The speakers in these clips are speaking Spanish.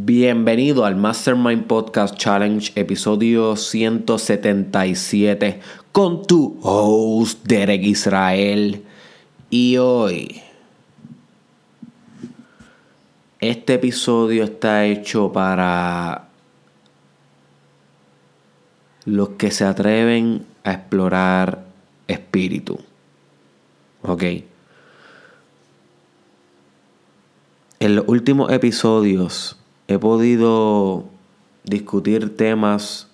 Bienvenido al Mastermind Podcast Challenge, episodio 177, con tu host Derek Israel. Y hoy, este episodio está hecho para los que se atreven a explorar espíritu. Ok. En los últimos episodios he podido discutir temas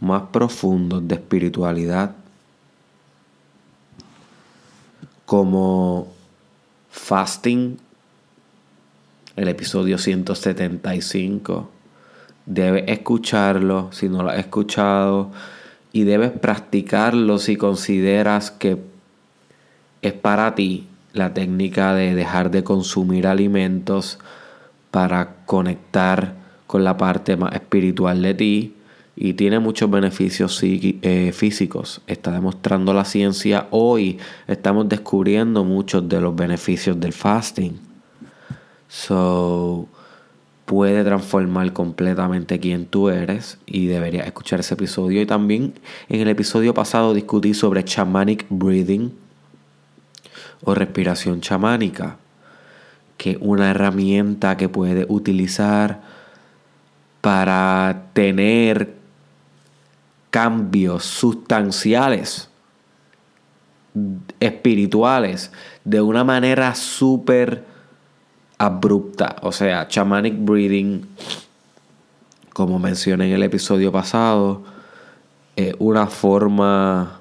más profundos de espiritualidad, como fasting, el episodio 175. Debes escucharlo si no lo has escuchado y debes practicarlo si consideras que es para ti la técnica de dejar de consumir alimentos para conectar con la parte más espiritual de ti y tiene muchos beneficios eh, físicos. Está demostrando la ciencia hoy. Estamos descubriendo muchos de los beneficios del fasting. So, puede transformar completamente quién tú eres y deberías escuchar ese episodio. Y también en el episodio pasado discutí sobre shamanic breathing o respiración chamánica que una herramienta que puede utilizar para tener cambios sustanciales espirituales de una manera súper abrupta. O sea, shamanic breathing, como mencioné en el episodio pasado, es una forma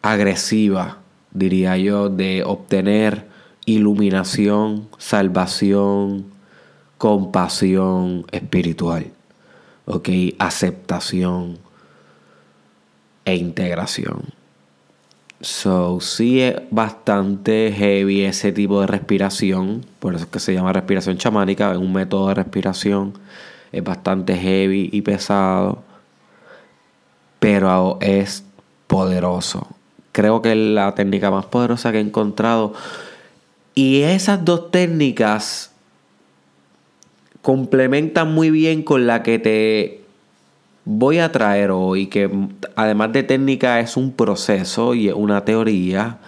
agresiva, diría yo, de obtener iluminación, salvación, compasión espiritual, ¿ok? Aceptación e integración. So, sí es bastante heavy ese tipo de respiración, por eso es que se llama respiración chamánica, es un método de respiración, es bastante heavy y pesado, pero es poderoso. Creo que es la técnica más poderosa que he encontrado y esas dos técnicas complementan muy bien con la que te voy a traer hoy, que además de técnica es un proceso y una teoría.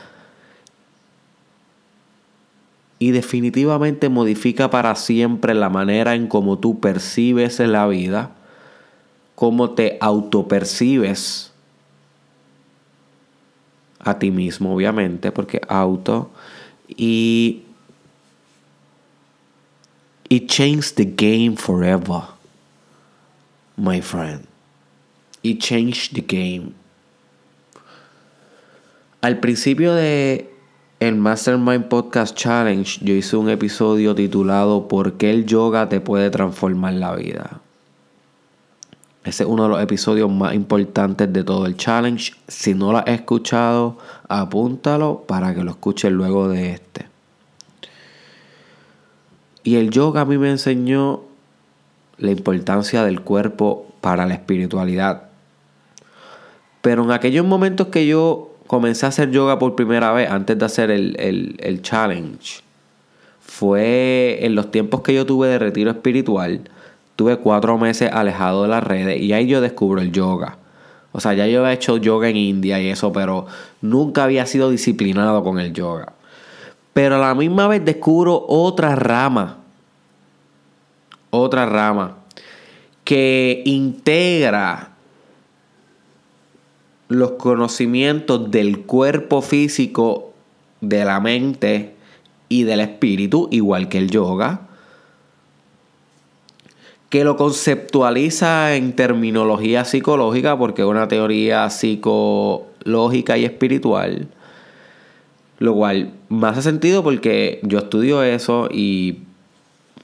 Y definitivamente modifica para siempre la manera en cómo tú percibes la vida, cómo te autopercibes a ti mismo, obviamente, porque auto y it changed the game forever, my friend. It changed the game. Al principio de el Mastermind Podcast Challenge, yo hice un episodio titulado ¿Por qué el yoga te puede transformar la vida? Ese es uno de los episodios más importantes de todo el challenge. Si no lo has escuchado, apúntalo para que lo escuches luego de este. Y el yoga a mí me enseñó la importancia del cuerpo para la espiritualidad. Pero en aquellos momentos que yo comencé a hacer yoga por primera vez, antes de hacer el, el challenge, fue en los tiempos que yo tuve de retiro espiritual Tuve cuatro meses alejado de las redes y ahí yo descubro el yoga. O sea, ya yo he hecho yoga en India y eso, pero nunca había sido disciplinado con el yoga. Pero a la misma vez descubro otra rama. Otra rama. Que integra los conocimientos del cuerpo físico, de la mente y del espíritu, igual que el yoga que lo conceptualiza en terminología psicológica, porque es una teoría psicológica y espiritual. Lo cual me hace sentido porque yo estudio eso y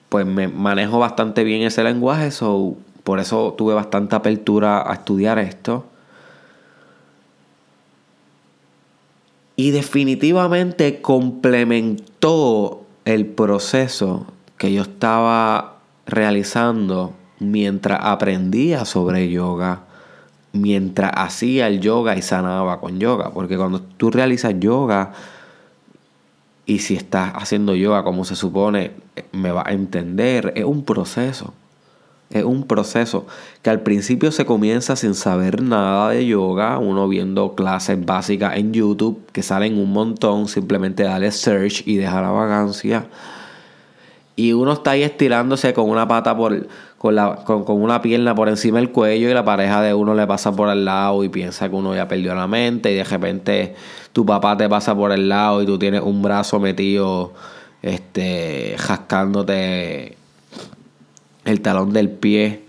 pues me manejo bastante bien ese lenguaje, so, por eso tuve bastante apertura a estudiar esto. Y definitivamente complementó el proceso que yo estaba realizando mientras aprendía sobre yoga, mientras hacía el yoga y sanaba con yoga. Porque cuando tú realizas yoga, Y si estás haciendo yoga como se supone, me va a entender. Es un proceso. Es un proceso que al principio se comienza sin saber nada de yoga, uno viendo clases básicas en YouTube que salen un montón, simplemente dale search y deja la vagancia. Y uno está ahí estirándose con una pata por, con, la, con, con, una pierna por encima del cuello y la pareja de uno le pasa por el lado y piensa que uno ya perdió la mente y de repente tu papá te pasa por el lado y tú tienes un brazo metido este jascándote el talón del pie.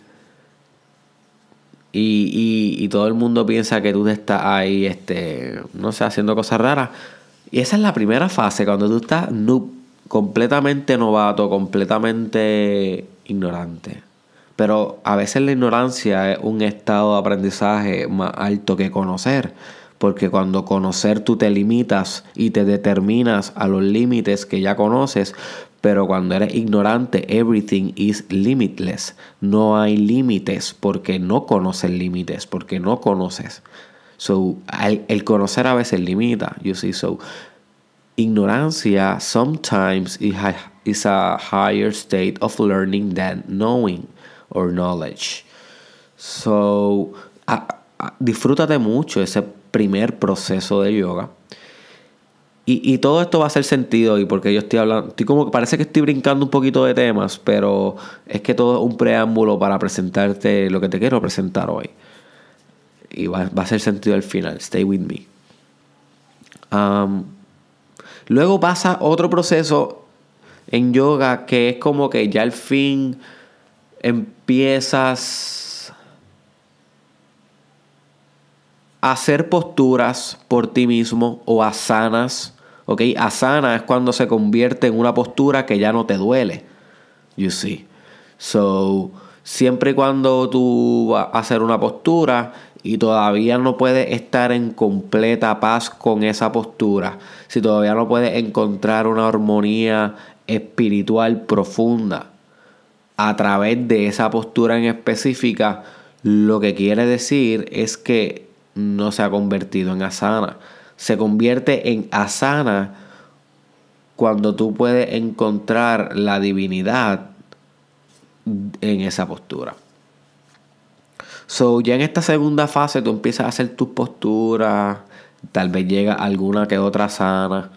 Y, y, todo el mundo piensa que tú estás ahí, este, no sé, haciendo cosas raras. Y esa es la primera fase, cuando tú estás completamente novato, completamente ignorante. Pero a veces la ignorancia es un estado de aprendizaje más alto que conocer. Porque cuando conocer tú te limitas y te determinas a los límites que ya conoces, pero cuando eres ignorante, everything is limitless. No hay límites porque no conoces límites, porque no conoces. So, el, conocer a veces limita, you see. So, ignorancia sometimes is a higher state of learning than knowing or knowledge. So, disfrútate mucho ese primer proceso de yoga y, todo esto va a hacer sentido y porque yo estoy hablando, estoy como que parece que estoy brincando un poquito de temas, pero es que todo es un preámbulo para presentarte lo que te quiero presentar hoy. Y va, a hacer sentido al final. Stay with me. Um, luego pasa otro proceso en yoga que es como que ya al fin empiezas a hacer posturas por ti mismo o asanas ¿Ok? Asana es cuando se convierte en una postura que ya no te duele. You see. So, siempre y cuando tú vas a hacer una postura y todavía no puedes estar en completa paz con esa postura, si todavía no puedes encontrar una armonía espiritual profunda a través de esa postura en específica, lo que quiere decir es que no se ha convertido en asana se convierte en asana cuando tú puedes encontrar la divinidad en esa postura. So, ya en esta segunda fase tú empiezas a hacer tus posturas, tal vez llega alguna que otra sana.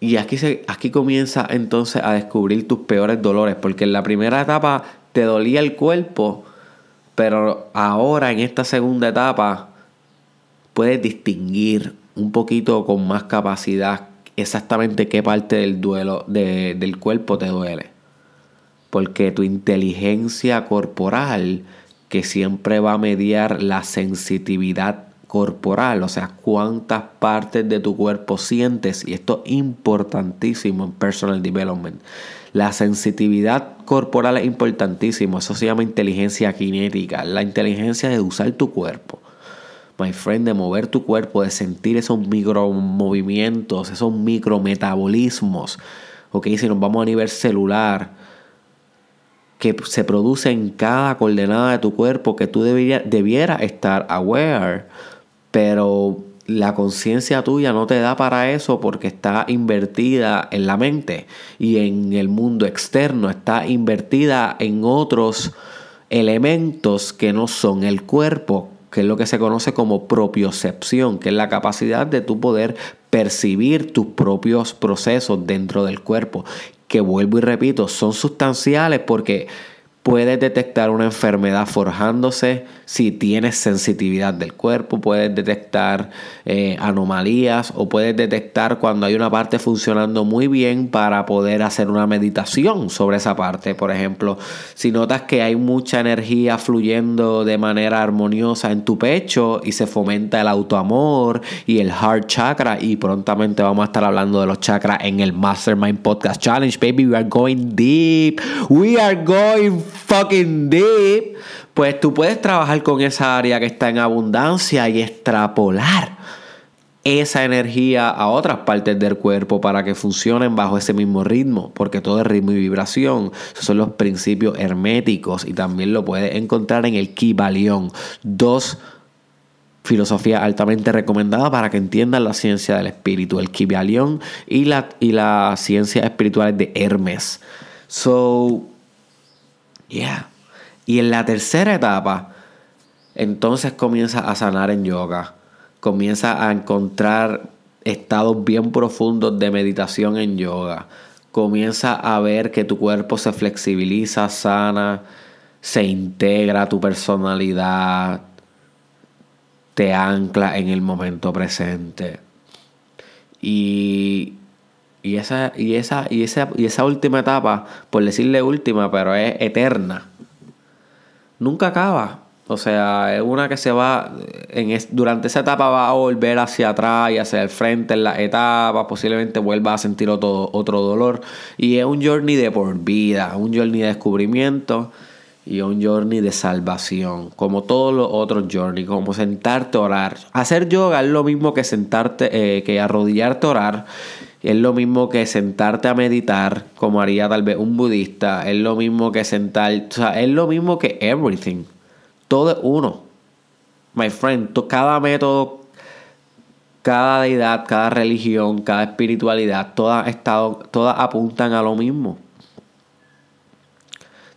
Y aquí, se, aquí comienza entonces a descubrir tus peores dolores, porque en la primera etapa te dolía el cuerpo, pero ahora en esta segunda etapa puedes distinguir un poquito con más capacidad exactamente qué parte del duelo del cuerpo te duele. Porque tu inteligencia corporal, que siempre va a mediar la sensitividad corporal, o sea, cuántas partes de tu cuerpo sientes, y esto es importantísimo en personal development. La sensitividad corporal es importantísimo, eso se llama inteligencia cinética, la inteligencia de usar tu cuerpo. My friend, de mover tu cuerpo, de sentir esos micromovimientos, esos micrometabolismos. Ok, si nos vamos a nivel celular, que se produce en cada coordenada de tu cuerpo que tú debieras debiera estar aware, pero la conciencia tuya no te da para eso porque está invertida en la mente y en el mundo externo, está invertida en otros elementos que no son el cuerpo, que es lo que se conoce como propiocepción, que es la capacidad de tu poder percibir tus propios procesos dentro del cuerpo, que vuelvo y repito, son sustanciales porque puedes detectar una enfermedad forjándose si tienes sensitividad del cuerpo, puedes detectar eh, anomalías o puedes detectar cuando hay una parte funcionando muy bien para poder hacer una meditación sobre esa parte. Por ejemplo, si notas que hay mucha energía fluyendo de manera armoniosa en tu pecho y se fomenta el autoamor y el heart chakra y prontamente vamos a estar hablando de los chakras en el Mastermind Podcast Challenge, baby, we are going deep. We are going fucking deep pues tú puedes trabajar con esa área que está en abundancia y extrapolar esa energía a otras partes del cuerpo para que funcionen bajo ese mismo ritmo, porque todo es ritmo y vibración. Esos son los principios herméticos y también lo puedes encontrar en el Kibalión. Dos filosofía altamente recomendada para que entiendan la ciencia del espíritu, el Kybalion y la, y la ciencia espiritual de Hermes. So, yeah. Y en la tercera etapa, entonces comienza a sanar en yoga. Comienza a encontrar estados bien profundos de meditación en yoga. Comienza a ver que tu cuerpo se flexibiliza, sana, se integra tu personalidad, te ancla en el momento presente. Y, y, esa, y, esa, y, esa, y esa última etapa, por decirle última, pero es eterna, nunca acaba. O sea, es una que se va, en durante esa etapa va a volver hacia atrás y hacia el frente en la etapa, posiblemente vuelva a sentir otro, otro dolor. Y es un journey de por vida, un journey de descubrimiento y un journey de salvación, como todos los otros journeys, como sentarte a orar. Hacer yoga es lo mismo que sentarte, eh, que arrodillarte a orar, es lo mismo que sentarte a meditar, como haría tal vez un budista, es lo mismo que sentar, o sea, es lo mismo que everything. Todo es uno. My friend, cada método, cada deidad, cada religión, cada espiritualidad, todas, estado, todas apuntan a lo mismo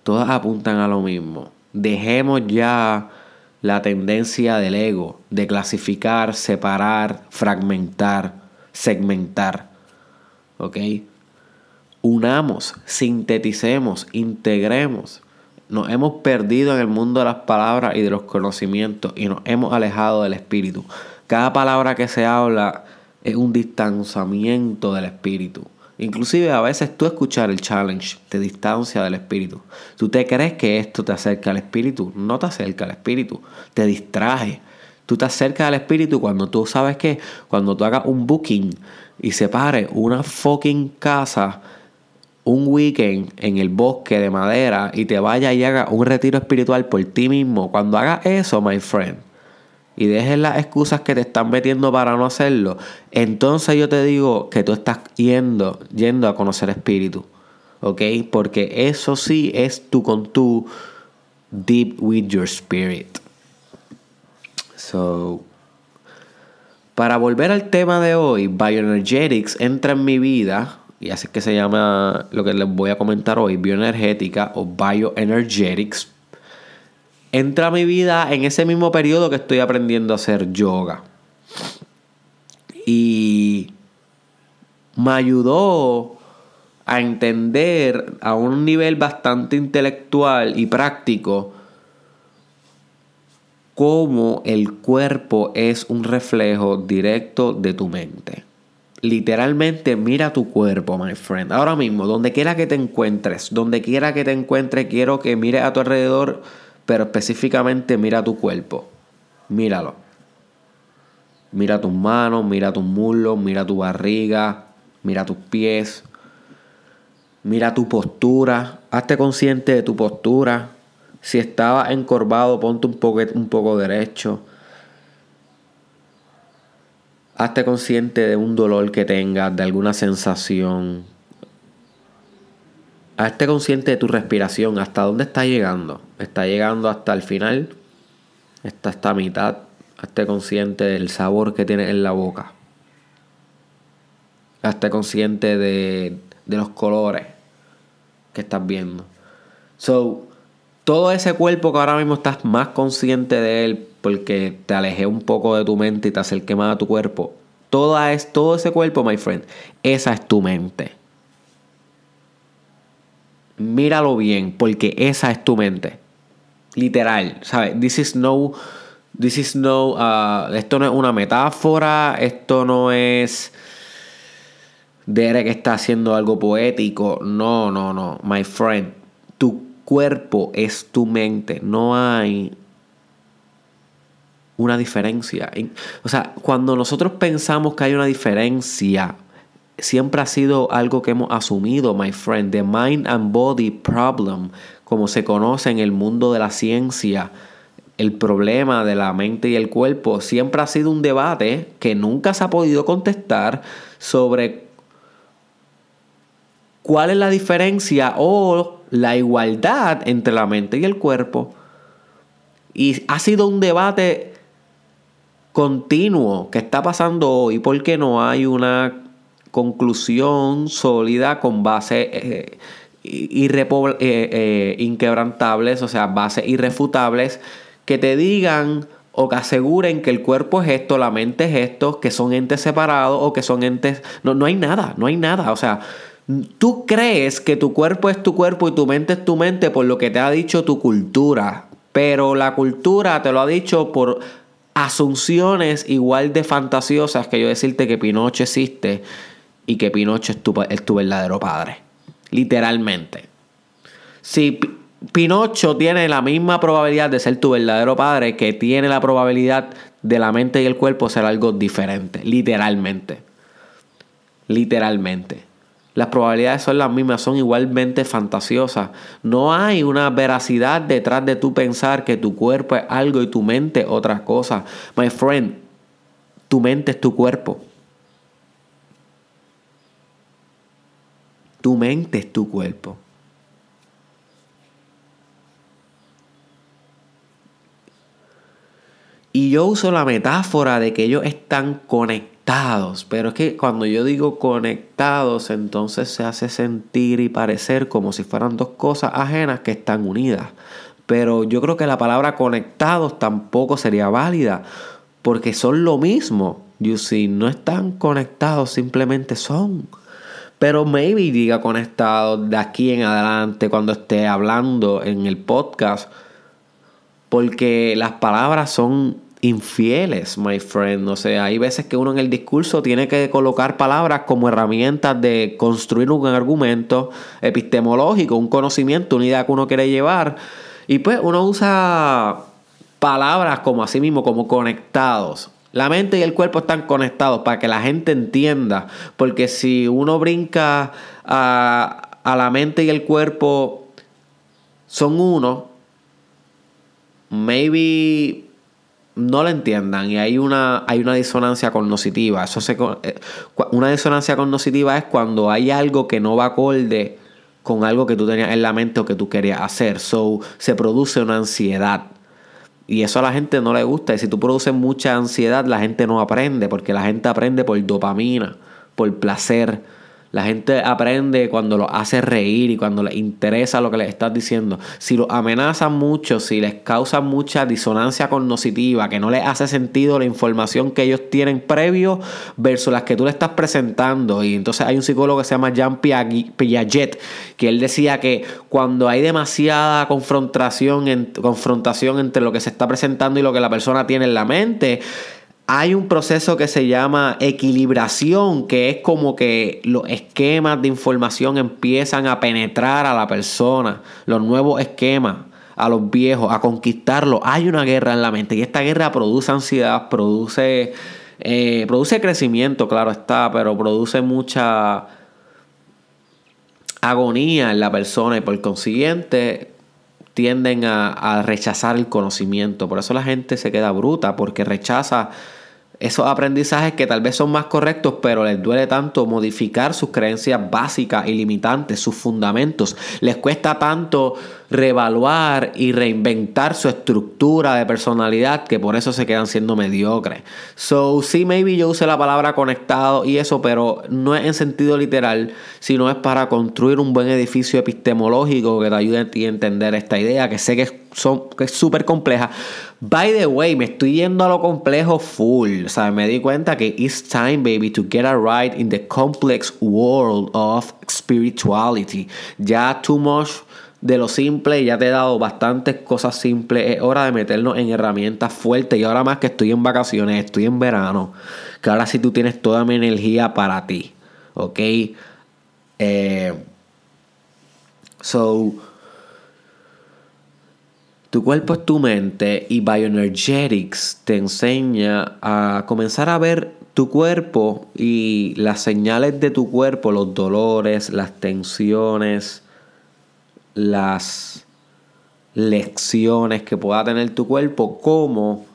todas apuntan a lo mismo. Dejemos ya la tendencia del ego de clasificar, separar, fragmentar, segmentar. ¿Ok? Unamos, sinteticemos, integremos. Nos hemos perdido en el mundo de las palabras y de los conocimientos y nos hemos alejado del espíritu. Cada palabra que se habla es un distanciamiento del espíritu. Inclusive a veces tú escuchar el challenge te distancia del espíritu. Tú te crees que esto te acerca al espíritu. No te acerca al espíritu. Te distrae. Tú te acercas al espíritu cuando tú sabes que cuando tú hagas un booking y separe una fucking casa un weekend en el bosque de madera y te vaya y haga un retiro espiritual por ti mismo. Cuando hagas eso, my friend, y dejes las excusas que te están metiendo para no hacerlo, entonces yo te digo que tú estás yendo, yendo a conocer espíritu. ¿Ok? Porque eso sí es tú con tu deep with your spirit. So, para volver al tema de hoy, Bioenergetics entra en mi vida, y así que se llama lo que les voy a comentar hoy, bioenergética o bioenergetics entra a mi vida en ese mismo periodo que estoy aprendiendo a hacer yoga. Y me ayudó a entender a un nivel bastante intelectual y práctico cómo el cuerpo es un reflejo directo de tu mente. Literalmente mira tu cuerpo, my friend. Ahora mismo, donde quiera que te encuentres, donde quiera que te encuentres, quiero que mires a tu alrededor pero específicamente mira tu cuerpo. Míralo. Mira tus manos, mira tus muslos, mira tu barriga, mira tus pies. Mira tu postura. Hazte consciente de tu postura. Si estaba encorvado, ponte un poco, un poco derecho. Hazte consciente de un dolor que tengas, de alguna sensación. Hazte consciente de tu respiración, hasta dónde está llegando. Está llegando hasta el final, hasta mitad. Hazte consciente del sabor que tienes en la boca. Hazte consciente de, de los colores que estás viendo. So, todo ese cuerpo que ahora mismo estás más consciente de él porque te alejé un poco de tu mente y te acerqué más a tu cuerpo. Todo, es, todo ese cuerpo, my friend, esa es tu mente míralo bien, porque esa es tu mente. Literal, ¿sabes? This is no. This is no. Uh, esto no es una metáfora. Esto no es. Derek está haciendo algo poético. No, no, no. My friend. Tu cuerpo es tu mente. No hay una diferencia. O sea, cuando nosotros pensamos que hay una diferencia siempre ha sido algo que hemos asumido, my friend. The mind and body problem, como se conoce en el mundo de la ciencia, el problema de la mente y el cuerpo, siempre ha sido un debate que nunca se ha podido contestar sobre cuál es la diferencia o la igualdad entre la mente y el cuerpo. Y ha sido un debate continuo que está pasando hoy porque no hay una conclusión sólida con base eh, eh, eh, inquebrantables, o sea, bases irrefutables que te digan o que aseguren que el cuerpo es esto, la mente es esto, que son entes separados o que son entes... No, no hay nada, no hay nada. O sea, tú crees que tu cuerpo es tu cuerpo y tu mente es tu mente por lo que te ha dicho tu cultura, pero la cultura te lo ha dicho por asunciones igual de fantasiosas que yo decirte que Pinocho existe y que Pinocho es tu, es tu verdadero padre. Literalmente. Si Pinocho tiene la misma probabilidad de ser tu verdadero padre que tiene la probabilidad de la mente y el cuerpo ser algo diferente. Literalmente. Literalmente. Las probabilidades son las mismas, son igualmente fantasiosas. No hay una veracidad detrás de tu pensar que tu cuerpo es algo y tu mente otra cosa. My friend, tu mente es tu cuerpo. Tu mente es tu cuerpo. Y yo uso la metáfora de que ellos están conectados, pero es que cuando yo digo conectados, entonces se hace sentir y parecer como si fueran dos cosas ajenas que están unidas. Pero yo creo que la palabra conectados tampoco sería válida, porque son lo mismo. You see, no están conectados, simplemente son. Pero maybe diga conectados de aquí en adelante cuando esté hablando en el podcast porque las palabras son infieles, my friend. O sea, hay veces que uno en el discurso tiene que colocar palabras como herramientas de construir un argumento epistemológico, un conocimiento, una idea que uno quiere llevar. Y pues uno usa palabras como así mismo, como conectados. La mente y el cuerpo están conectados para que la gente entienda. Porque si uno brinca a, a la mente y el cuerpo son uno, maybe no lo entiendan y hay una, hay una disonancia cognitiva. Eso eh, una disonancia cognitiva es cuando hay algo que no va acorde con algo que tú tenías en la mente o que tú querías hacer. So, se produce una ansiedad. Y eso a la gente no le gusta. Y si tú produces mucha ansiedad, la gente no aprende, porque la gente aprende por dopamina, por placer la gente aprende cuando lo hace reír y cuando les interesa lo que les estás diciendo. Si lo amenazan mucho, si les causa mucha disonancia cognitiva, que no les hace sentido la información que ellos tienen previo versus las que tú le estás presentando. Y entonces hay un psicólogo que se llama Jean Piaget, que él decía que cuando hay demasiada confrontación, confrontación entre lo que se está presentando y lo que la persona tiene en la mente, hay un proceso que se llama equilibración, que es como que los esquemas de información empiezan a penetrar a la persona, los nuevos esquemas, a los viejos, a conquistarlos. Hay una guerra en la mente y esta guerra produce ansiedad, produce, eh, produce crecimiento, claro está, pero produce mucha agonía en la persona y por consiguiente tienden a, a rechazar el conocimiento. Por eso la gente se queda bruta, porque rechaza esos aprendizajes que tal vez son más correctos, pero les duele tanto modificar sus creencias básicas y limitantes, sus fundamentos. Les cuesta tanto reevaluar y reinventar su estructura de personalidad que por eso se quedan siendo mediocres. So, sí, maybe yo use la palabra conectado y eso, pero no es en sentido literal, sino es para construir un buen edificio epistemológico que te ayude a ti entender esta idea, que sé que es súper compleja. By the way, me estoy yendo a lo complejo full. O me di cuenta que it's time, baby, to get a ride in the complex world of spirituality. Ya too much de lo simple, ya te he dado bastantes cosas simples. Es hora de meternos en herramientas fuertes. Y ahora más que estoy en vacaciones, estoy en verano. Que ahora sí tú tienes toda mi energía para ti. ¿Ok? Eh, so, tu cuerpo es tu mente y Bioenergetics te enseña a comenzar a ver tu cuerpo y las señales de tu cuerpo, los dolores, las tensiones, las lecciones que pueda tener tu cuerpo como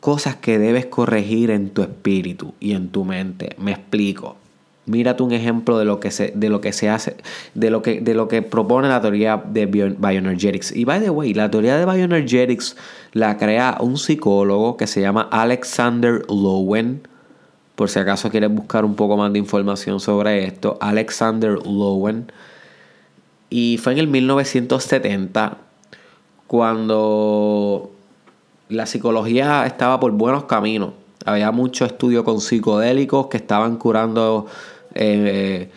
cosas que debes corregir en tu espíritu y en tu mente. Me explico. mírate un ejemplo de lo que se, de lo que se hace, de lo que, de lo que propone la teoría de bioenergetics. Y by the way, la teoría de bioenergetics la crea un psicólogo que se llama Alexander Lowen. Por si acaso quieres buscar un poco más de información sobre esto, Alexander Lowen. Y fue en el 1970 cuando la psicología estaba por buenos caminos. Había mucho estudio con psicodélicos que estaban curando eh,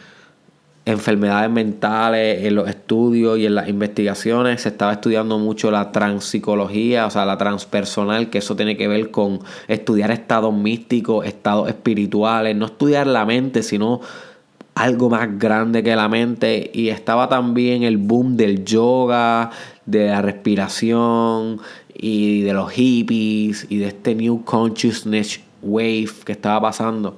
enfermedades mentales en los estudios y en las investigaciones. Se estaba estudiando mucho la transpsicología, o sea, la transpersonal, que eso tiene que ver con estudiar estados místicos, estados espirituales, no estudiar la mente, sino algo más grande que la mente. Y estaba también el boom del yoga, de la respiración y de los hippies y de este new consciousness wave que estaba pasando.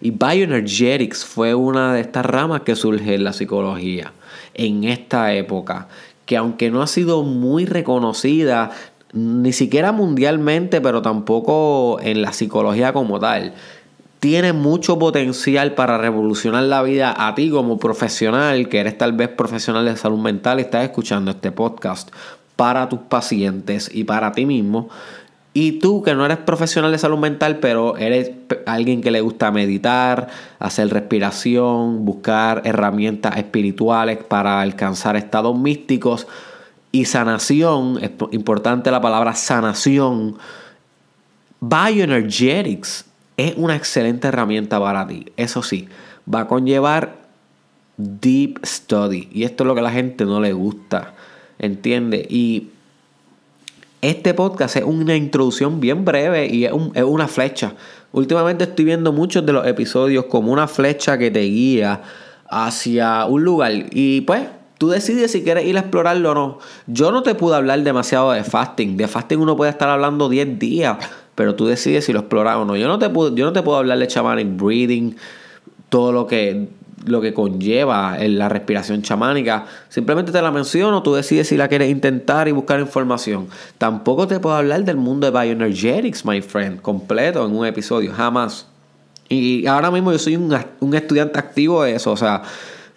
Y bioenergetics fue una de estas ramas que surge en la psicología en esta época, que aunque no ha sido muy reconocida, ni siquiera mundialmente, pero tampoco en la psicología como tal, tiene mucho potencial para revolucionar la vida a ti como profesional, que eres tal vez profesional de salud mental y estás escuchando este podcast para tus pacientes y para ti mismo. Y tú que no eres profesional de salud mental, pero eres alguien que le gusta meditar, hacer respiración, buscar herramientas espirituales para alcanzar estados místicos y sanación, es importante la palabra sanación, bioenergetics es una excelente herramienta para ti. Eso sí, va a conllevar deep study. Y esto es lo que a la gente no le gusta. ¿Entiende? Y este podcast es una introducción bien breve y es, una flecha. Últimamente estoy viendo muchos de los episodios como una flecha que te guía hacia un lugar. Y pues tú decides si quieres ir a explorarlo o no. Yo no te pude hablar demasiado de fasting. De fasting uno puede estar hablando 10 días, pero tú decides si lo exploras o no. Yo no te puedo, yo no te puedo hablar de shamanic breathing, todo lo que lo que conlleva la respiración chamánica. Simplemente te la menciono, tú decides si la quieres intentar y buscar información. Tampoco te puedo hablar del mundo de bioenergetics, my friend, completo en un episodio, jamás. Y ahora mismo yo soy un, un estudiante activo de eso, o sea,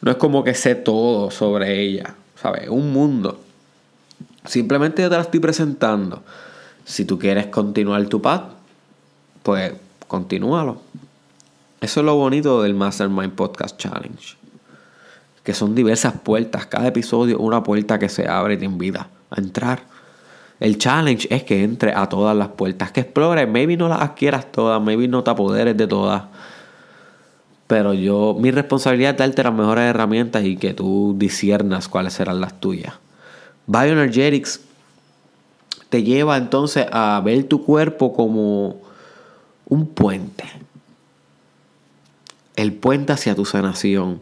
no es como que sé todo sobre ella, ¿sabes? Un mundo. Simplemente yo te la estoy presentando. Si tú quieres continuar tu path, pues continúalo. Eso es lo bonito del Mastermind Podcast Challenge. Que son diversas puertas. Cada episodio una puerta que se abre y te invita a entrar. El challenge es que entre a todas las puertas, que explores. Maybe no las adquieras todas, maybe no te apoderes de todas. Pero yo, mi responsabilidad es darte las mejores herramientas y que tú disiernas cuáles serán las tuyas. Bioenergetics te lleva entonces a ver tu cuerpo como un puente el puente hacia tu sanación.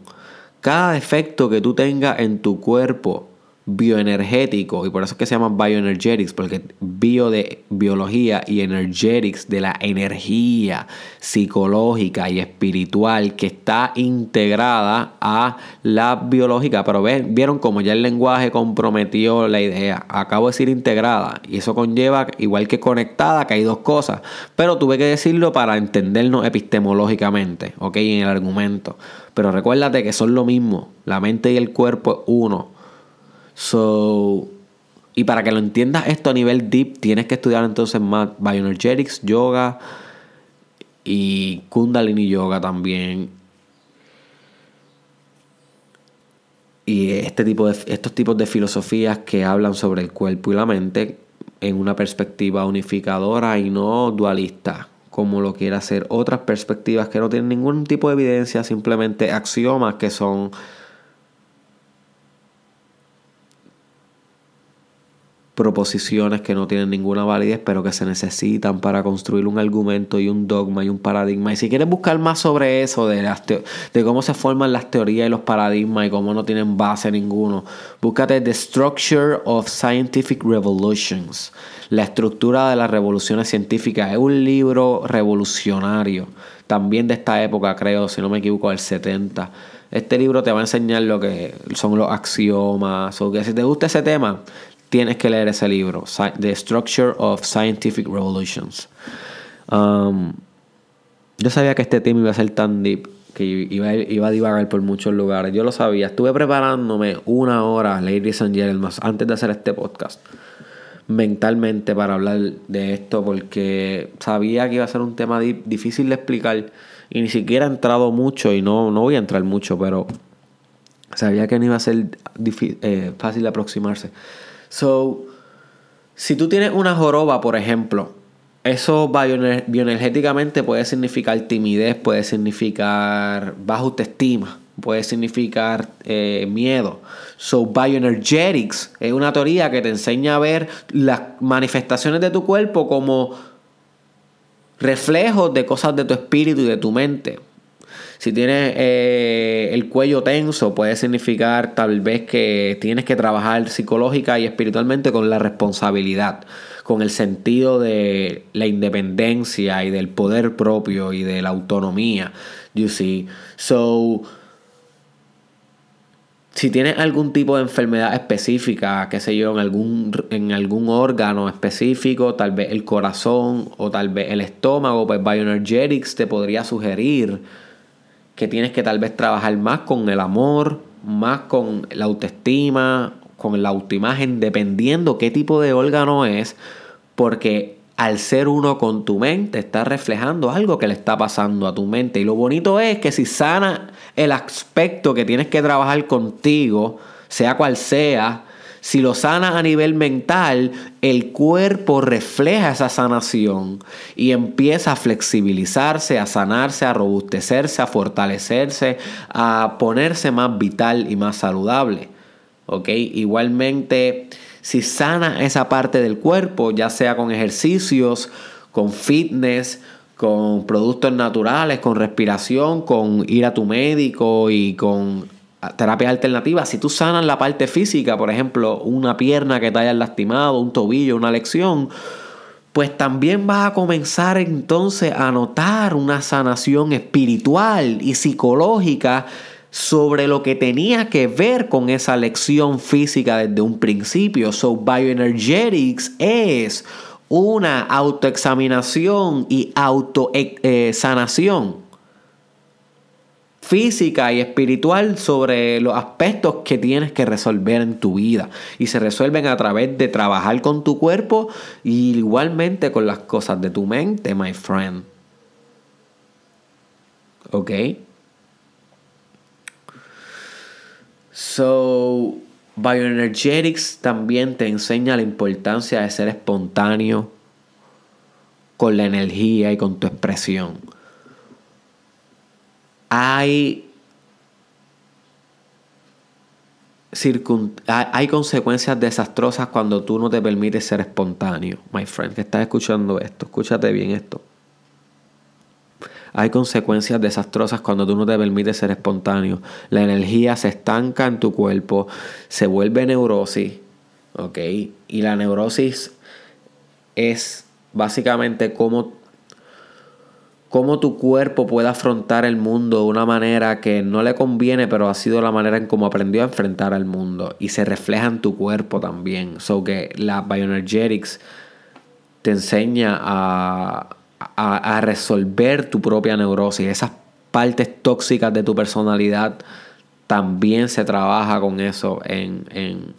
Cada defecto que tú tengas en tu cuerpo bioenergético, y por eso es que se llama bioenergetics, porque bio de biología y energetics de la energía psicológica y espiritual que está integrada a la biológica. Pero vieron como ya el lenguaje comprometió la idea. Acabo de decir integrada, y eso conlleva, igual que conectada, que hay dos cosas. Pero tuve que decirlo para entendernos epistemológicamente, ¿ok? En el argumento. Pero recuérdate que son lo mismo. La mente y el cuerpo es uno. So, y para que lo entiendas esto a nivel deep, tienes que estudiar entonces más bioenergetics, yoga y kundalini yoga también. Y este tipo de, estos tipos de filosofías que hablan sobre el cuerpo y la mente en una perspectiva unificadora y no dualista, como lo quiera hacer otras perspectivas que no tienen ningún tipo de evidencia, simplemente axiomas que son proposiciones que no tienen ninguna validez, pero que se necesitan para construir un argumento y un dogma y un paradigma. Y si quieres buscar más sobre eso, de, de cómo se forman las teorías y los paradigmas y cómo no tienen base ninguno, búscate The Structure of Scientific Revolutions, la estructura de las revoluciones científicas. Es un libro revolucionario, también de esta época, creo, si no me equivoco, del 70. Este libro te va a enseñar lo que son los axiomas, o que si te gusta ese tema, tienes que leer ese libro, The Structure of Scientific Revolutions. Um, yo sabía que este tema iba a ser tan deep que iba, iba a divagar por muchos lugares. Yo lo sabía. Estuve preparándome una hora, ladies and gentlemen, antes de hacer este podcast. Mentalmente para hablar de esto. Porque sabía que iba a ser un tema difícil de explicar. Y ni siquiera he entrado mucho. Y no, no voy a entrar mucho. Pero sabía que no iba a ser eh, fácil aproximarse. So, si tú tienes una joroba, por ejemplo eso bioenergéticamente puede significar timidez, puede significar baja autoestima, puede significar eh, miedo. So, bioenergetics es una teoría que te enseña a ver las manifestaciones de tu cuerpo como reflejos de cosas de tu espíritu y de tu mente. Si tienes eh, el cuello tenso, puede significar tal vez que tienes que trabajar psicológica y espiritualmente con la responsabilidad con el sentido de la independencia y del poder propio y de la autonomía. You see? So, si tienes algún tipo de enfermedad específica, qué sé yo, en algún, en algún órgano específico, tal vez el corazón o tal vez el estómago, pues Bioenergetics te podría sugerir que tienes que tal vez trabajar más con el amor, más con la autoestima con la autoimagen dependiendo qué tipo de órgano es, porque al ser uno con tu mente está reflejando algo que le está pasando a tu mente. Y lo bonito es que si sana el aspecto que tienes que trabajar contigo, sea cual sea, si lo sana a nivel mental, el cuerpo refleja esa sanación y empieza a flexibilizarse, a sanarse, a robustecerse, a fortalecerse, a ponerse más vital y más saludable. ¿ok? Igualmente, si sana esa parte del cuerpo, ya sea con ejercicios, con fitness, con productos naturales, con respiración, con ir a tu médico y con terapias alternativas, si tú sanas la parte física, por ejemplo, una pierna que te hayas lastimado, un tobillo, una lección, pues también vas a comenzar entonces a notar una sanación espiritual y psicológica sobre lo que tenía que ver con esa lección física desde un principio. So, bioenergetics es una autoexaminación y autosanación eh, física y espiritual sobre los aspectos que tienes que resolver en tu vida. Y se resuelven a través de trabajar con tu cuerpo y igualmente con las cosas de tu mente, my friend. ¿Ok? So, Bioenergetics también te enseña la importancia de ser espontáneo con la energía y con tu expresión. Hay, hay consecuencias desastrosas cuando tú no te permites ser espontáneo, my friend, que estás escuchando esto. Escúchate bien esto. Hay consecuencias desastrosas cuando tú no te permites ser espontáneo. La energía se estanca en tu cuerpo, se vuelve neurosis, ¿ok? Y la neurosis es básicamente cómo, cómo tu cuerpo puede afrontar el mundo de una manera que no le conviene, pero ha sido la manera en cómo aprendió a enfrentar al mundo. Y se refleja en tu cuerpo también. So que la bioenergetics te enseña a resolver tu propia neurosis. Esas partes tóxicas de tu personalidad también se trabaja con eso en, en,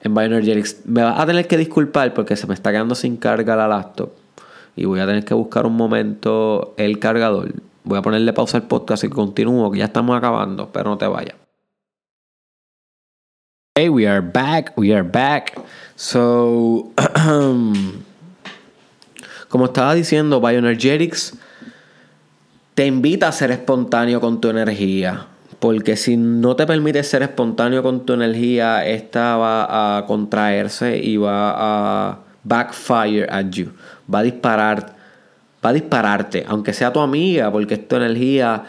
en Bioenergetics. Me vas a tener que disculpar porque se me está quedando sin carga la laptop. Y voy a tener que buscar un momento el cargador. Voy a ponerle pausa al podcast y continúo, que ya estamos acabando, pero no te vayas. Hey, we are back, we are back. So, Como estaba diciendo, Bioenergetics te invita a ser espontáneo con tu energía. Porque si no te permites ser espontáneo con tu energía, esta va a contraerse y va a backfire at you. Va a disparar, va a dispararte, aunque sea tu amiga, porque tu energía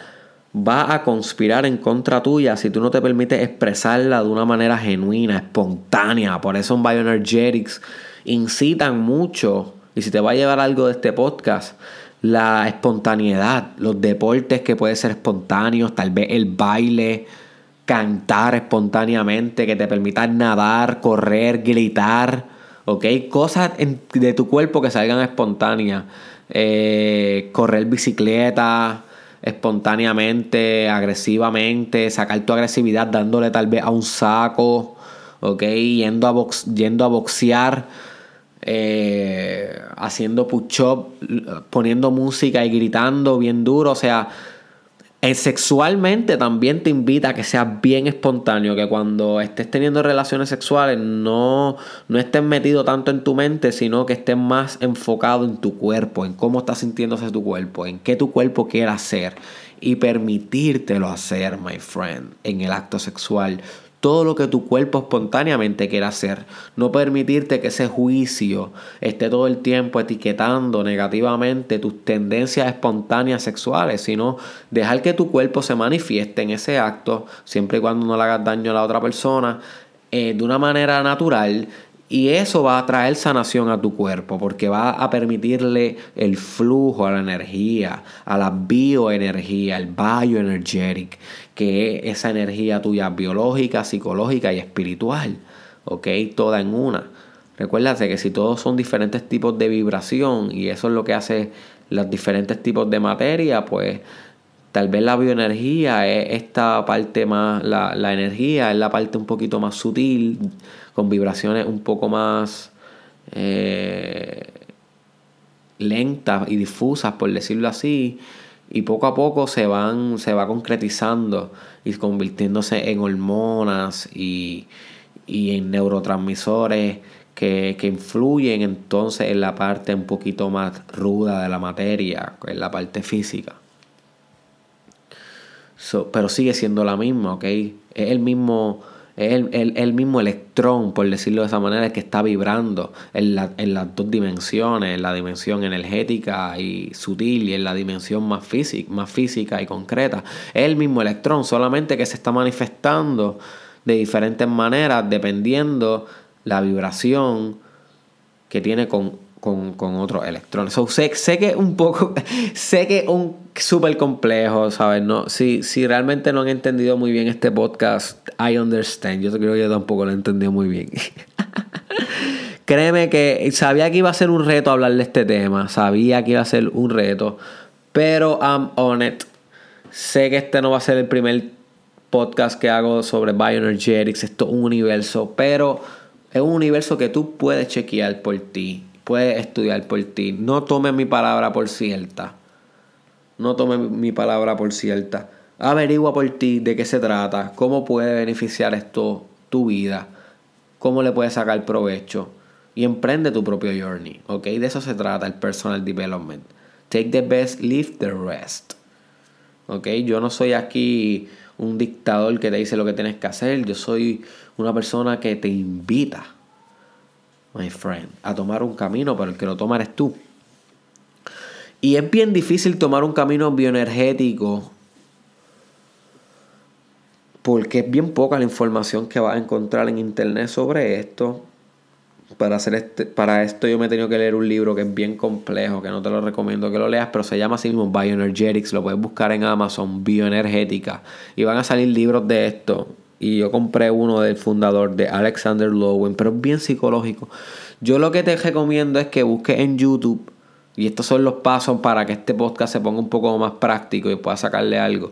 va a conspirar en contra tuya si tú no te permites expresarla de una manera genuina, espontánea. Por eso en Bioenergetics incitan mucho y si te va a llevar algo de este podcast, la espontaneidad, los deportes que pueden ser espontáneos, tal vez el baile, cantar espontáneamente, que te permitan nadar, correr, gritar, ¿ok? Cosas de tu cuerpo que salgan espontáneas. Eh, correr bicicleta, espontáneamente, agresivamente, sacar tu agresividad dándole tal vez a un saco, ¿ok? Yendo a, yendo a boxear, eh, haciendo push-up, poniendo música y gritando bien duro, o sea, sexualmente también te invita a que seas bien espontáneo, que cuando estés teniendo relaciones sexuales no, no estés metido tanto en tu mente, sino que estés más enfocado en tu cuerpo, en cómo está sintiéndose tu cuerpo, en qué tu cuerpo quiere hacer y permitírtelo hacer, my friend, en el acto sexual todo lo que tu cuerpo espontáneamente quiera hacer. No permitirte que ese juicio esté todo el tiempo etiquetando negativamente tus tendencias espontáneas sexuales, sino dejar que tu cuerpo se manifieste en ese acto, siempre y cuando no le hagas daño a la otra persona, eh, de una manera natural y eso va a traer sanación a tu cuerpo porque va a permitirle el flujo a la energía, a la bioenergía, el bioenergetic, que es esa energía tuya biológica, psicológica y espiritual. ¿Ok? Toda en una. Recuérdate que si todos son diferentes tipos de vibración y eso es lo que hace los diferentes tipos de materia, pues tal vez la bioenergía es esta parte más, la, la energía es la parte un poquito más sutil con vibraciones un poco más eh, lentas y difusas, por decirlo así, y poco a poco se van, se va concretizando y convirtiéndose en hormonas y, en neurotransmisores que, que, influyen entonces en la parte un poquito más ruda de la materia, en la parte física. pero sigue siendo la misma, ¿ok? Es el mismo es el, mismo electrón, por decirlo de esa manera, que está vibrando en, las dos dimensiones, en la dimensión energética y sutil y en la dimensión más física, más física y concreta. Es el mismo electrón, solamente que se está manifestando de diferentes maneras dependiendo la vibración que tiene con con, con otros electrones. sé, sé, que un poco, sé que un súper complejo, ¿sabes? No, si, si realmente no han entendido muy bien este podcast, I understand. Yo creo que yo tampoco lo he entendido muy bien. Créeme que sabía que iba a ser un reto hablar de este tema, sabía que iba a ser un reto, pero I'm on it. Sé que este no va a ser el primer podcast que hago sobre bioenergetics, esto es un universo, pero es un universo que tú puedes chequear por ti puedes estudiar por ti. No tome mi palabra por cierta. No tome mi palabra por cierta. Averigua por ti de qué se trata, cómo puede beneficiar esto tu vida, cómo le puedes sacar provecho y emprende tu propio journey. ¿Ok? De eso se trata el personal development. Take the best, leave the rest. ¿Ok? Yo no soy aquí un dictador que te dice lo que tienes que hacer. Yo soy una persona que te invita my friend, a tomar un camino, pero el que lo toma eres tú. Y es bien difícil tomar un camino bioenergético porque es bien poca la información que vas a encontrar en internet sobre esto. Para, hacer este, para esto yo me he tenido que leer un libro que es bien complejo, que no te lo recomiendo que lo leas, pero se llama así mismo Bioenergetics, lo puedes buscar en Amazon, Bioenergética, y van a salir libros de esto y yo compré uno del fundador de Alexander Lowen, pero es bien psicológico. Yo lo que te recomiendo es que busques en YouTube, y estos son los pasos para que este podcast se ponga un poco más práctico y pueda sacarle algo.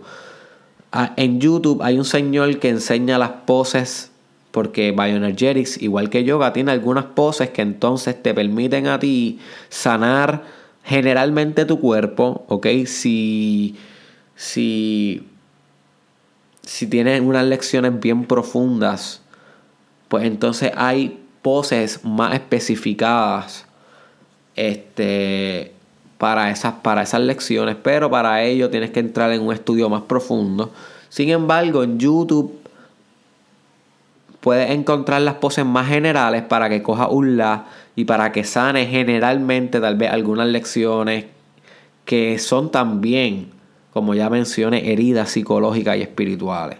Ah, en YouTube hay un señor que enseña las poses, porque Bioenergetics, igual que yoga, tiene algunas poses que entonces te permiten a ti sanar generalmente tu cuerpo, ¿ok? Si, si si tienes unas lecciones bien profundas, pues entonces hay poses más especificadas este, para, esas, para esas lecciones, pero para ello tienes que entrar en un estudio más profundo. Sin embargo, en YouTube puedes encontrar las poses más generales para que coja un la y para que sane generalmente tal vez algunas lecciones que son también como ya mencioné, heridas psicológicas y espirituales.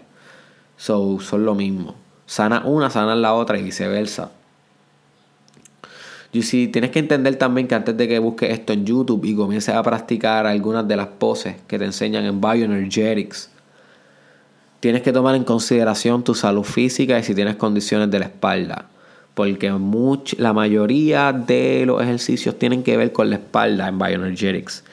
So, son lo mismo. Sana una, sana la otra y viceversa. Y si tienes que entender también que antes de que busques esto en YouTube y comiences a practicar algunas de las poses que te enseñan en Bioenergetics, tienes que tomar en consideración tu salud física y si tienes condiciones de la espalda. Porque la mayoría de los ejercicios tienen que ver con la espalda en Bioenergetics.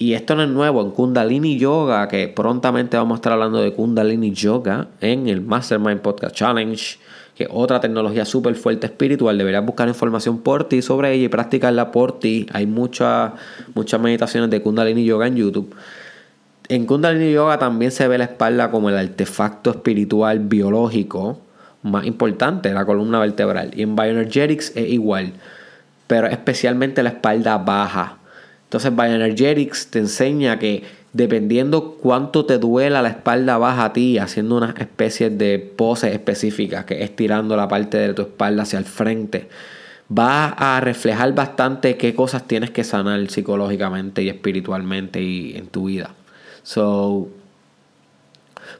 Y esto no es nuevo, en Kundalini Yoga, que prontamente vamos a estar hablando de Kundalini Yoga en el Mastermind Podcast Challenge, que es otra tecnología súper fuerte espiritual. Deberías buscar información por ti sobre ella y practicarla por ti. Hay muchas muchas meditaciones de Kundalini Yoga en YouTube. En Kundalini Yoga también se ve la espalda como el artefacto espiritual biológico más importante, la columna vertebral. Y en Bioenergetics es igual, pero especialmente la espalda baja entonces Bioenergetics te enseña que dependiendo cuánto te duela la espalda baja a ti, haciendo una especie de poses específicas, que es tirando la parte de tu espalda hacia el frente, va a reflejar bastante qué cosas tienes que sanar psicológicamente y espiritualmente y en tu vida. So,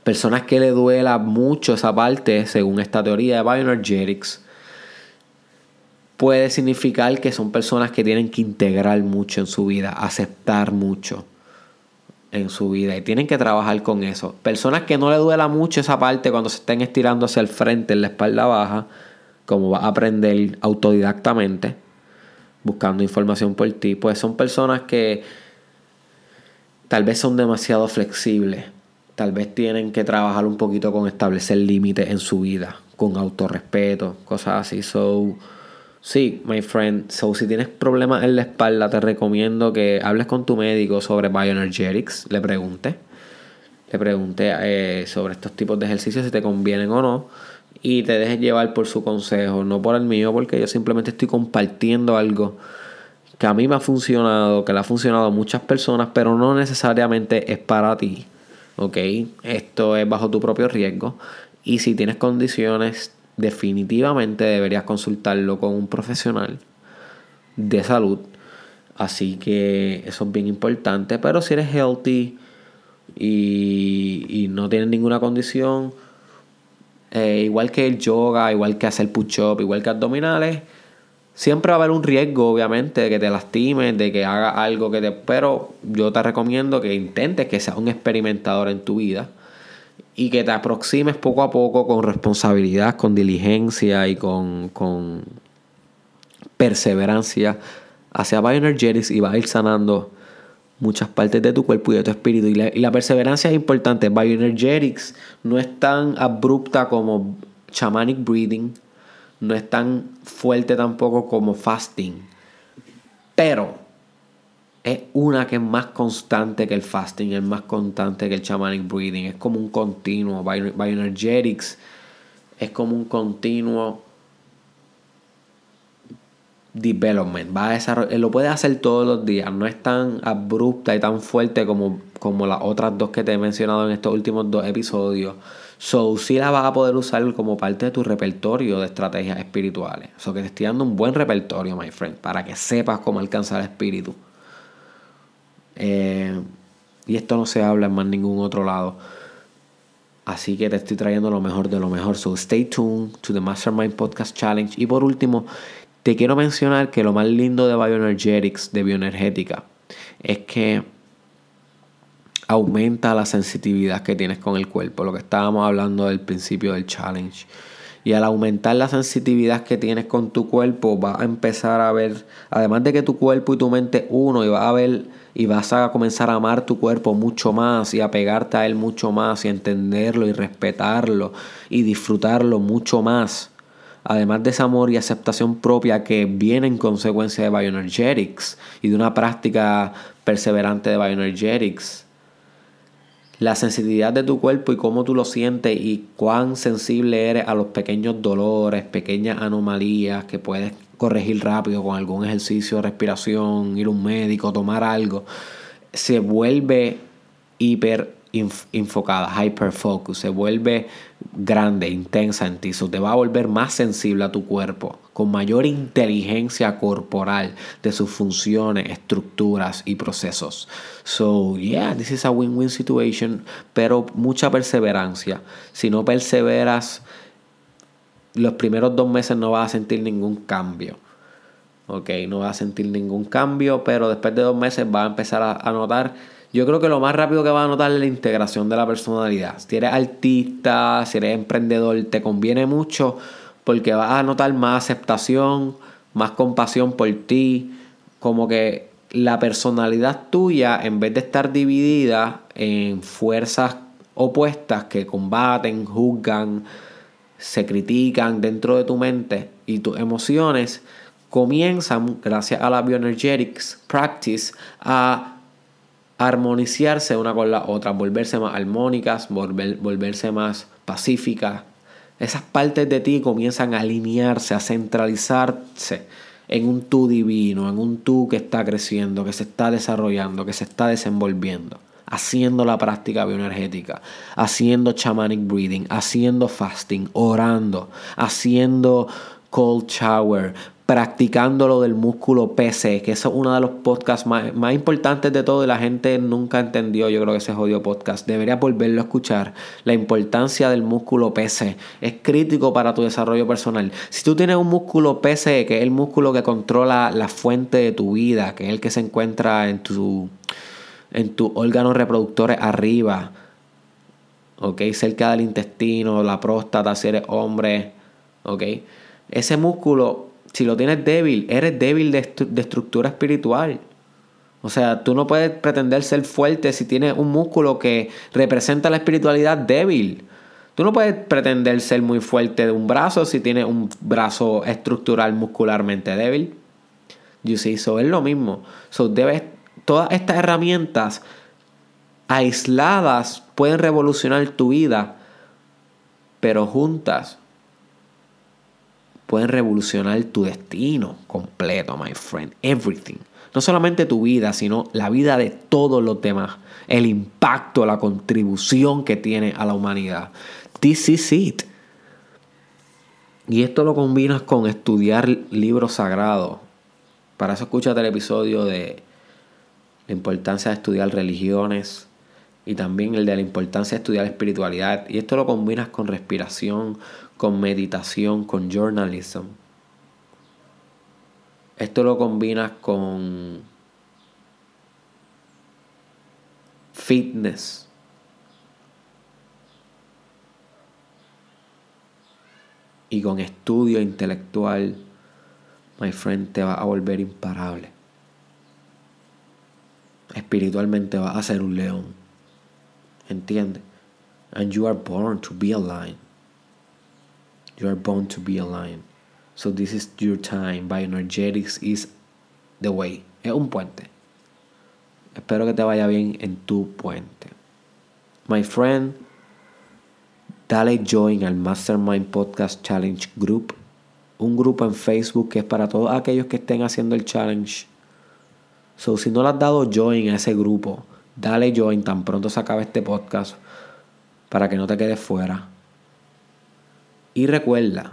personas que le duela mucho esa parte, según esta teoría de Bioenergetics, puede significar que son personas que tienen que integrar mucho en su vida, aceptar mucho en su vida y tienen que trabajar con eso. Personas que no le duela mucho esa parte cuando se estén estirando hacia el frente en la espalda baja, como va a aprender autodidactamente, buscando información por ti, pues son personas que tal vez son demasiado flexibles, tal vez tienen que trabajar un poquito con establecer límites en su vida, con autorrespeto, cosas así. So, Sí, my friend. So, si tienes problemas en la espalda, te recomiendo que hables con tu médico sobre bioenergetics. Le pregunte. Le pregunte eh, sobre estos tipos de ejercicios, si te convienen o no. Y te dejes llevar por su consejo, no por el mío, porque yo simplemente estoy compartiendo algo que a mí me ha funcionado, que le ha funcionado a muchas personas, pero no necesariamente es para ti. ¿Ok? Esto es bajo tu propio riesgo. Y si tienes condiciones definitivamente deberías consultarlo con un profesional de salud. Así que eso es bien importante. Pero si eres healthy y, no tienes ninguna condición, eh, igual que el yoga, igual que hacer push-up, igual que abdominales, siempre va a haber un riesgo, obviamente, de que te lastimes, de que haga algo que te... Pero yo te recomiendo que intentes que seas un experimentador en tu vida y que te aproximes poco a poco con responsabilidad, con diligencia y con, perseverancia hacia Bioenergetics y va a ir sanando muchas partes de tu cuerpo y de tu espíritu. Y la, perseverancia es importante. Bioenergetics no es tan abrupta como shamanic breathing, no es tan fuerte tampoco como fasting. Pero es una que es más constante que el fasting, es más constante que el shamanic breathing, es como un continuo. Bioenergetics es como un continuo development. Va a lo puede hacer todos los días, no es tan abrupta y tan fuerte como, como las otras dos que te he mencionado en estos últimos dos episodios. So, sí la vas a poder usar como parte de tu repertorio de estrategias espirituales. So, que te estoy dando un buen repertorio, my friend, para que sepas cómo alcanzar el espíritu. Eh, y esto no se habla en más ningún otro lado. Así que te estoy trayendo lo mejor de lo mejor. So stay tuned to the Mastermind Podcast Challenge. Y por último, te quiero mencionar que lo más lindo de Bioenergetics, de bioenergética, es que aumenta la sensibilidad que tienes con el cuerpo. Lo que estábamos hablando del principio del challenge. Y al aumentar la sensitividad que tienes con tu cuerpo, vas a empezar a ver, además de que tu cuerpo y tu mente uno, y vas a ver y vas a comenzar a amar tu cuerpo mucho más y a pegarte a él mucho más y entenderlo y respetarlo y disfrutarlo mucho más. Además de ese amor y aceptación propia que viene en consecuencia de Bioenergetics y de una práctica perseverante de Bioenergetics la sensibilidad de tu cuerpo y cómo tú lo sientes y cuán sensible eres a los pequeños dolores, pequeñas anomalías que puedes corregir rápido con algún ejercicio de respiración, ir a un médico, tomar algo, se vuelve hiper enfocada, hyper focus, se vuelve grande, intensa en ti, eso te va a volver más sensible a tu cuerpo, con mayor inteligencia corporal de sus funciones, estructuras y procesos. So, yeah, this is a win-win situation, pero mucha perseverancia. Si no perseveras, los primeros dos meses no vas a sentir ningún cambio. Ok, no vas a sentir ningún cambio, pero después de dos meses vas a empezar a notar yo creo que lo más rápido que vas a notar es la integración de la personalidad. Si eres artista, si eres emprendedor, te conviene mucho porque vas a notar más aceptación, más compasión por ti, como que la personalidad tuya, en vez de estar dividida en fuerzas opuestas que combaten, juzgan, se critican dentro de tu mente y tus emociones, comienzan, gracias a la Bioenergetics Practice, a armonizarse una con la otra, volverse más armónicas, volverse más pacíficas. Esas partes de ti comienzan a alinearse, a centralizarse en un tú divino, en un tú que está creciendo, que se está desarrollando, que se está desenvolviendo, haciendo la práctica bioenergética, haciendo shamanic breathing, haciendo fasting, orando, haciendo cold shower, practicando lo del músculo PC, que es uno de los podcasts más, más, importantes de todo y la gente nunca entendió, yo creo que ese jodido podcast. Deberías volverlo a escuchar. La importancia del músculo PC es crítico para tu desarrollo personal. Si tú tienes un músculo PC, que es el músculo que controla la fuente de tu vida, que es el que se encuentra en tu en tus órganos reproductores arriba, ¿ok? Cerca del intestino, la próstata, si eres hombre, ¿ok? Ese músculo si lo tienes débil, eres débil de, estructura espiritual. O sea, tú no puedes pretender ser fuerte si tienes un músculo que representa la espiritualidad débil. Tú no puedes pretender ser muy fuerte de un brazo si tienes un brazo estructural muscularmente débil. You see, so es lo mismo. So debes, todas estas herramientas aisladas pueden revolucionar tu vida, pero juntas pueden revolucionar tu destino completo, my friend. Everything. No solamente tu vida, sino la vida de todos los demás. El impacto, la contribución que tiene a la humanidad. This is it. Y esto lo combinas con estudiar libros sagrados. Para eso escúchate el episodio de la importancia de estudiar religiones y también el de la importancia de estudiar espiritualidad. Y esto lo combinas con respiración, con meditación, con journalism. Esto lo combinas con fitness. Y con estudio intelectual, my friend, te va a volver imparable. Espiritualmente vas a ser un león. ¿Entiendes? And you are born to be aligned. You are born to be aligned. So this is your time. Bioenergetics is the way. Es un puente. Espero que te vaya bien en tu puente. My friend, dale join al Mastermind Podcast Challenge Group. Un grupo en Facebook que es para todos aquellos que estén haciendo el challenge. So, si no le has dado join a ese grupo, dale join tan pronto se acabe este podcast para que no te quedes fuera. Y recuerda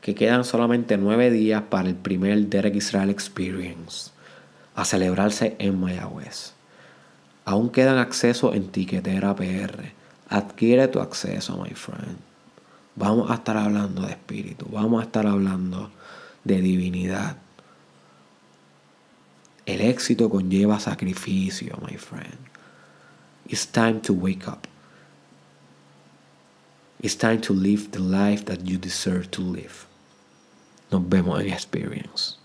que quedan solamente nueve días para el primer Derek Israel Experience a celebrarse en Mayagüez. Aún quedan acceso en Tiquetera PR. Adquiere tu acceso, my friend. Vamos a estar hablando de espíritu, vamos a estar hablando de divinidad. El éxito conlleva sacrificio, my friend. It's time to wake up. It's time to live the life that you deserve to live. Nos vemos en Experience.